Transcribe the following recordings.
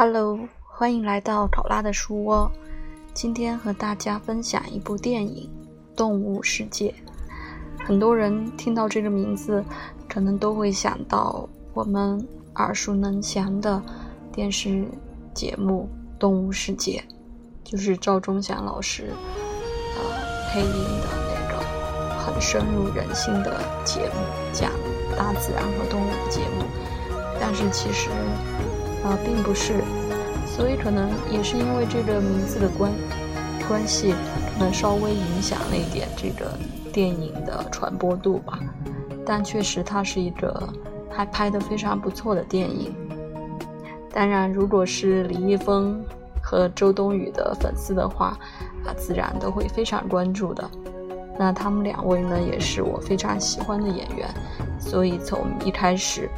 Hello，欢迎来到考拉的书窝。今天和大家分享一部电影《动物世界》。很多人听到这个名字，可能都会想到我们耳熟能详的电视节目《动物世界》，就是赵忠祥老师呃配音的那个很深入人心的节目，讲大自然和动物的节目。但是其实。啊，并不是，所以可能也是因为这个名字的关关系，可能稍微影响了一点这个电影的传播度吧。但确实，它是一个还拍得非常不错的电影。当然，如果是李易峰和周冬雨的粉丝的话，啊，自然都会非常关注的。那他们两位呢，也是我非常喜欢的演员，所以从一开始。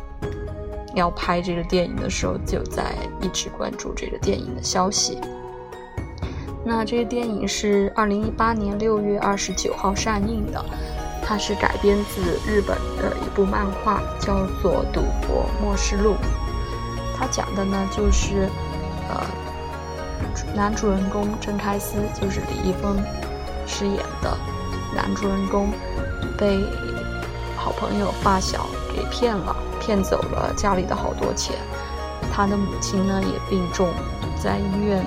要拍这个电影的时候，就在一直关注这个电影的消息。那这个电影是二零一八年六月二十九号上映的，它是改编自日本的一部漫画，叫做《赌博默示录》。它讲的呢，就是呃，男主人公郑开司，就是李易峰饰演的男主人公，被好朋友发小给骗了。骗走了家里的好多钱，他的母亲呢也病重，在医院，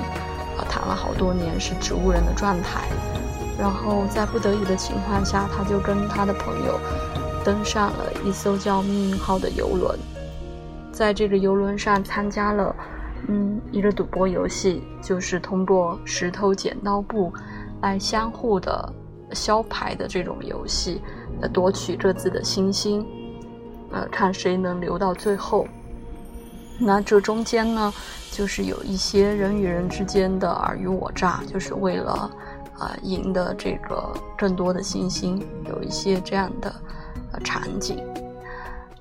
啊躺了好多年，是植物人的状态。然后在不得已的情况下，他就跟他的朋友登上了一艘叫“命运号”的游轮，在这个游轮上参加了，嗯，一个赌博游戏，就是通过石头剪刀布来相互的消牌的这种游戏，呃，夺取各自的星星。呃，看谁能留到最后。那这中间呢，就是有一些人与人之间的尔虞我诈，就是为了啊赢得这个更多的星星，有一些这样的呃场景。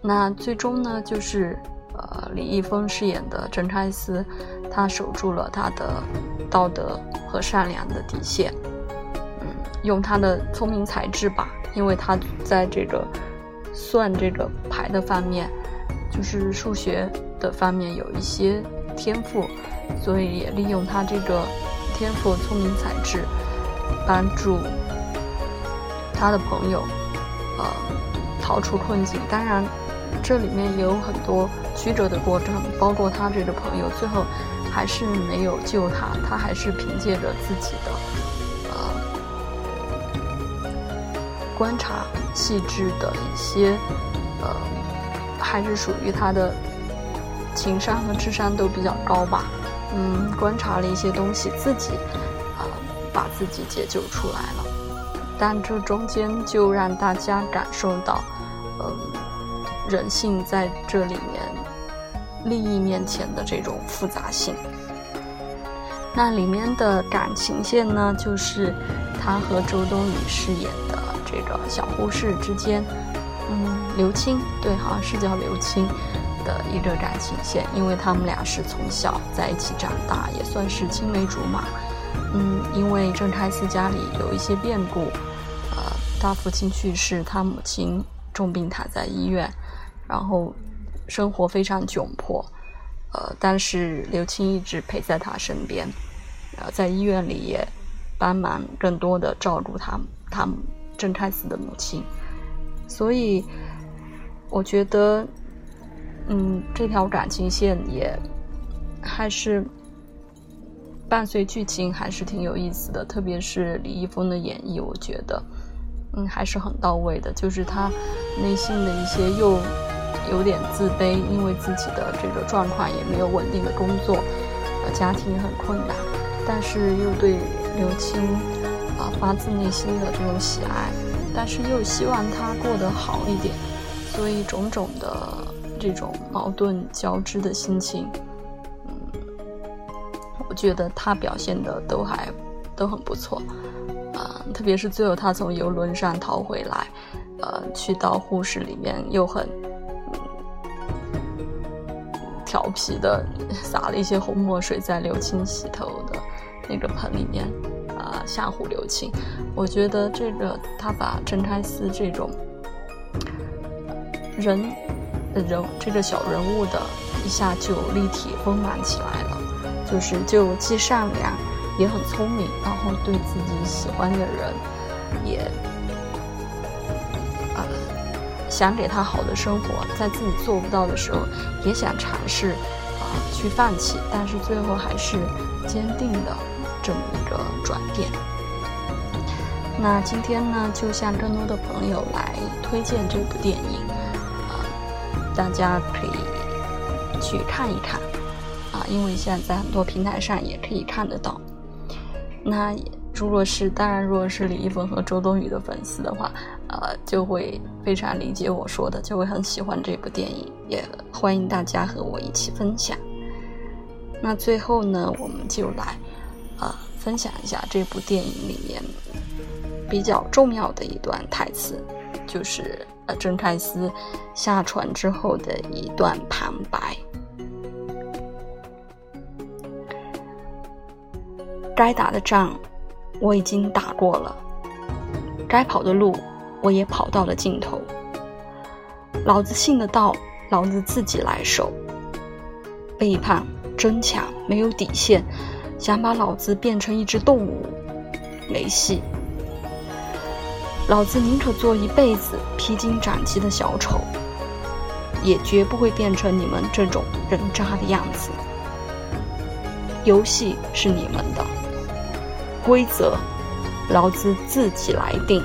那最终呢，就是呃李易峰饰演的郑开司，他守住了他的道德和善良的底线，嗯，用他的聪明才智吧，因为他在这个。算这个牌的方面，就是数学的方面有一些天赋，所以也利用他这个天赋、聪明才智，帮助他的朋友，呃，逃出困境。当然，这里面也有很多曲折的过程，包括他这个朋友最后还是没有救他，他还是凭借着自己的。观察细致的一些，呃，还是属于他的情商和智商都比较高吧。嗯，观察了一些东西，自己啊把自己解救出来了。但这中间就让大家感受到，嗯，人性在这里面利益面前的这种复杂性。那里面的感情线呢，就是他和周冬雨饰演的。这个小护士之间，嗯，刘青对，好像是叫刘青的一个感情线，因为他们俩是从小在一起长大，也算是青梅竹马。嗯，因为郑开司家里有一些变故，呃，他父亲去世，他母亲重病躺在医院，然后生活非常窘迫，呃，但是刘青一直陪在他身边，呃，在医院里也帮忙更多的照顾他，他。郑开司的母亲，所以我觉得，嗯，这条感情线也还是伴随剧情还是挺有意思的，特别是李易峰的演绎，我觉得，嗯，还是很到位的。就是他内心的一些又有点自卑，因为自己的这个状况也没有稳定的工作，呃，家庭也很困难，但是又对刘青。啊，发自内心的这种喜爱，但是又希望他过得好一点，所以种种的这种矛盾交织的心情，嗯，我觉得他表现的都还都很不错，啊，特别是最后他从游轮上逃回来，呃，去到护士里面又很调皮的撒了一些红墨水在刘青洗头的那个盆里面。啊，相互留情，我觉得这个他把郑开司这种人人这个小人物的一下就立体丰满起来了。就是就既善良，也很聪明，然后对自己喜欢的人也呃想给他好的生活，在自己做不到的时候也想尝试啊去放弃，但是最后还是坚定的这么一个转变。那今天呢，就向更多的朋友来推荐这部电影，啊，大家可以去看一看，啊，因为现在在很多平台上也可以看得到。那如果是当然，如果是李易峰和周冬雨的粉丝的话，呃，就会非常理解我说的，就会很喜欢这部电影，也欢迎大家和我一起分享。那最后呢，我们就来，分享一下这部电影里面。比较重要的一段台词，就是呃郑开司下船之后的一段旁白。该打的仗我已经打过了，该跑的路我也跑到了尽头。老子信的道，老子自己来守。背叛、争抢、没有底线，想把老子变成一只动物，没戏。老子宁可做一辈子披荆斩棘的小丑，也绝不会变成你们这种人渣的样子。游戏是你们的，规则，老子自己来定。